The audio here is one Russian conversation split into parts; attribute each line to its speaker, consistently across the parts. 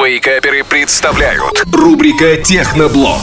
Speaker 1: Вейкаперы представляют рубрика Техноблог.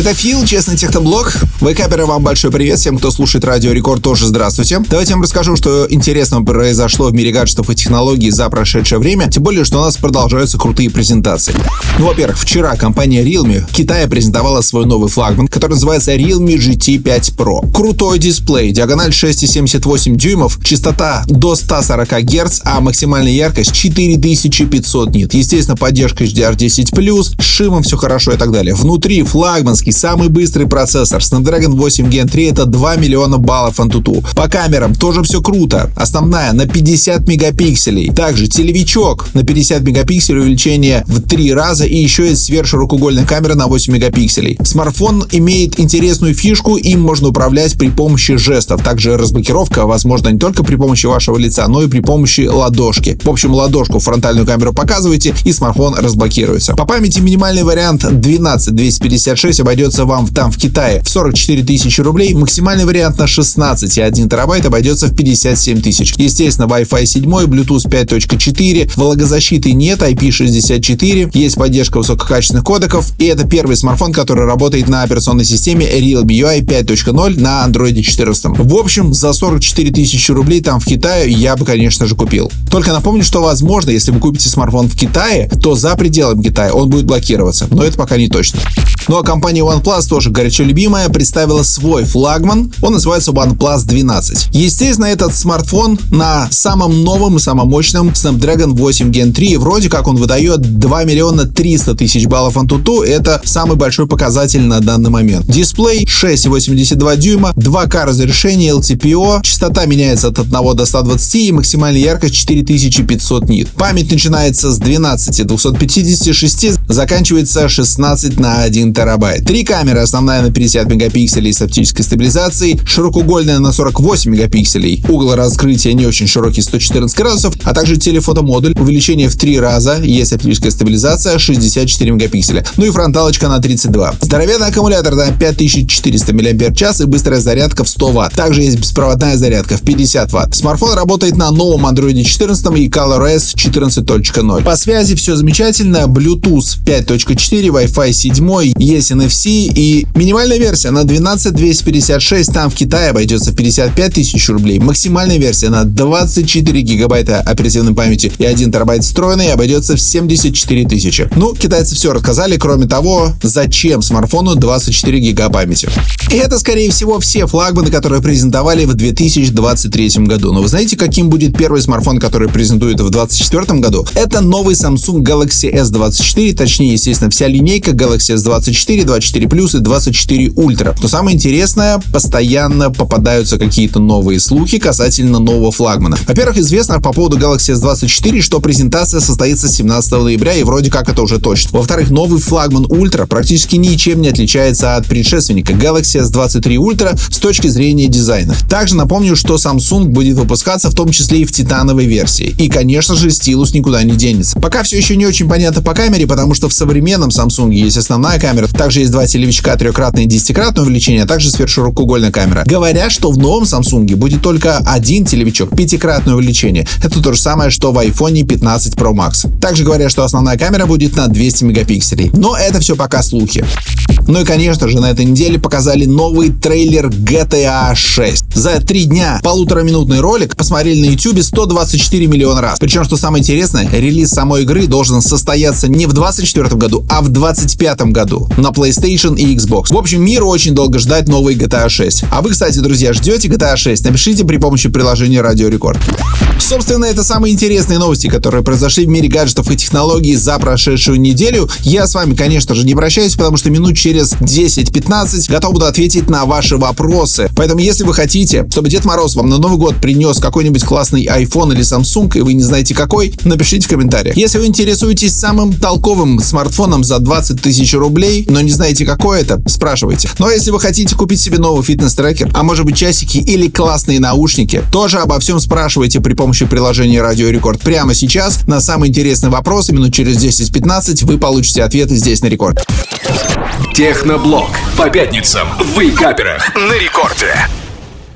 Speaker 2: Это Фил, честный техноблог. Вейкаперы, вам большой привет. Всем, кто слушает Радио Рекорд, тоже здравствуйте. Давайте я вам расскажу, что интересного произошло в мире гаджетов и технологий за прошедшее время. Тем более, что у нас продолжаются крутые презентации. Ну, во-первых, вчера компания Realme в Китае презентовала свой новый флагман, который называется Realme GT 5 Pro. Крутой дисплей, диагональ 6,78 дюймов, частота до 140 Гц, а максимальная яркость 4500 нит. Естественно, поддержка HDR10+, с шимом все хорошо и так далее. Внутри флагман японский самый быстрый процессор Snapdragon 8 Gen 3 это 2 миллиона баллов Antutu. По камерам тоже все круто. Основная на 50 мегапикселей. Также телевичок на 50 мегапикселей увеличение в 3 раза и еще есть сверхширокоугольная камера на 8 мегапикселей. Смартфон имеет интересную фишку, им можно управлять при помощи жестов. Также разблокировка возможно не только при помощи вашего лица, но и при помощи ладошки. В общем, ладошку фронтальную камеру показываете и смартфон разблокируется. По памяти минимальный вариант 12256 обойдется вам там в Китае в 44 тысячи рублей, максимальный вариант на 16,1 терабайт обойдется в 57 тысяч. Естественно, Wi-Fi 7, Bluetooth 5.4, влагозащиты нет, IP64, есть поддержка высококачественных кодеков, и это первый смартфон, который работает на операционной системе Realme UI 5.0 на Android 14. В общем, за 44 тысячи рублей там в Китае я бы, конечно же, купил. Только напомню, что возможно, если вы купите смартфон в Китае, то за пределами Китая он будет блокироваться, но это пока не точно. Ну а компания OnePlus, тоже горячо любимая, представила свой флагман. Он называется OnePlus 12. Естественно, этот смартфон на самом новом и самом мощном Snapdragon 8 Gen 3. Вроде как он выдает 2 миллиона 300 тысяч баллов Antutu. Это самый большой показатель на данный момент. Дисплей 6,82 дюйма, 2К разрешение, LTPO, частота меняется от 1 до 120 и максимальная яркость 4500 нит. Память начинается с 12 256, заканчивается 16 на 1 терабайт. Три камеры, основная на 50 мегапикселей с оптической стабилизацией, широкоугольная на 48 мегапикселей, угол раскрытия не очень широкий 114 градусов, а также телефотомодуль, увеличение в три раза, есть оптическая стабилизация 64 мегапикселя, ну и фронталочка на 32. Здоровенный аккумулятор на 5400 мАч и быстрая зарядка в 100 Вт. Также есть беспроводная зарядка в 50 Вт. Смартфон работает на новом Android 14 и ColorOS 14.0. По связи все замечательно, Bluetooth 5.4, Wi-Fi 7, есть NFC и минимальная версия на 12256 там в Китае обойдется в 55 тысяч рублей. Максимальная версия на 24 гигабайта оперативной памяти и 1 терабайт встроенной обойдется в 74 тысячи. Ну, китайцы все рассказали, кроме того, зачем смартфону 24 гига памяти. И это, скорее всего, все флагманы, которые презентовали в 2023 году. Но вы знаете, каким будет первый смартфон, который презентуют в 2024 году? Это новый Samsung Galaxy S24, точнее, естественно, вся линейка Galaxy S24, 24 24 Plus и 24 Ultra. Но самое интересное, постоянно попадаются какие-то новые слухи касательно нового флагмана. Во-первых, известно по поводу Galaxy S24, что презентация состоится 17 ноября, и вроде как это уже точно. Во-вторых, новый флагман Ultra практически ничем не отличается от предшественника Galaxy S23 Ultra с точки зрения дизайна. Также напомню, что Samsung будет выпускаться в том числе и в титановой версии. И, конечно же, стилус никуда не денется. Пока все еще не очень понятно по камере, потому что в современном Samsung есть основная камера, также есть два телевичка трехкратное и десятикратное увеличение, а также сверхширокоугольная камера. Говорят, что в новом Samsung будет только один телевичок, пятикратное увеличение. Это то же самое, что в iPhone 15 Pro Max. Также говорят, что основная камера будет на 200 мегапикселей. Но это все пока слухи. Ну и, конечно же, на этой неделе показали новый трейлер GTA 6. За три дня полутораминутный ролик посмотрели на YouTube 124 миллиона раз. Причем, что самое интересное, релиз самой игры должен состояться не в 2024 году, а в 2025 году на PlayStation и Xbox. В общем, миру очень долго ждать новый GTA 6. А вы, кстати, друзья, ждете GTA 6? Напишите при помощи приложения Радио Рекорд. Собственно, это самые интересные новости, которые произошли в мире гаджетов и технологий за прошедшую неделю. Я с вами, конечно же, не прощаюсь, потому что минут через 10-15 готов буду ответить на ваши вопросы. Поэтому, если вы хотите, чтобы Дед Мороз вам на Новый год принес какой-нибудь классный iPhone или Samsung, и вы не знаете какой, напишите в комментариях. Если вы интересуетесь самым толковым смартфоном за 20 тысяч рублей, но не знаете какой это, спрашивайте. Ну а если вы хотите купить себе новый фитнес-трекер, а может быть часики или классные наушники, тоже обо всем спрашивайте при помощи приложения Радио Рекорд прямо сейчас. На самый интересный вопрос минут через 10-15 вы получите ответы здесь на Рекорд.
Speaker 1: Техноблог. По пятницам в Вейкаперах на рекорде.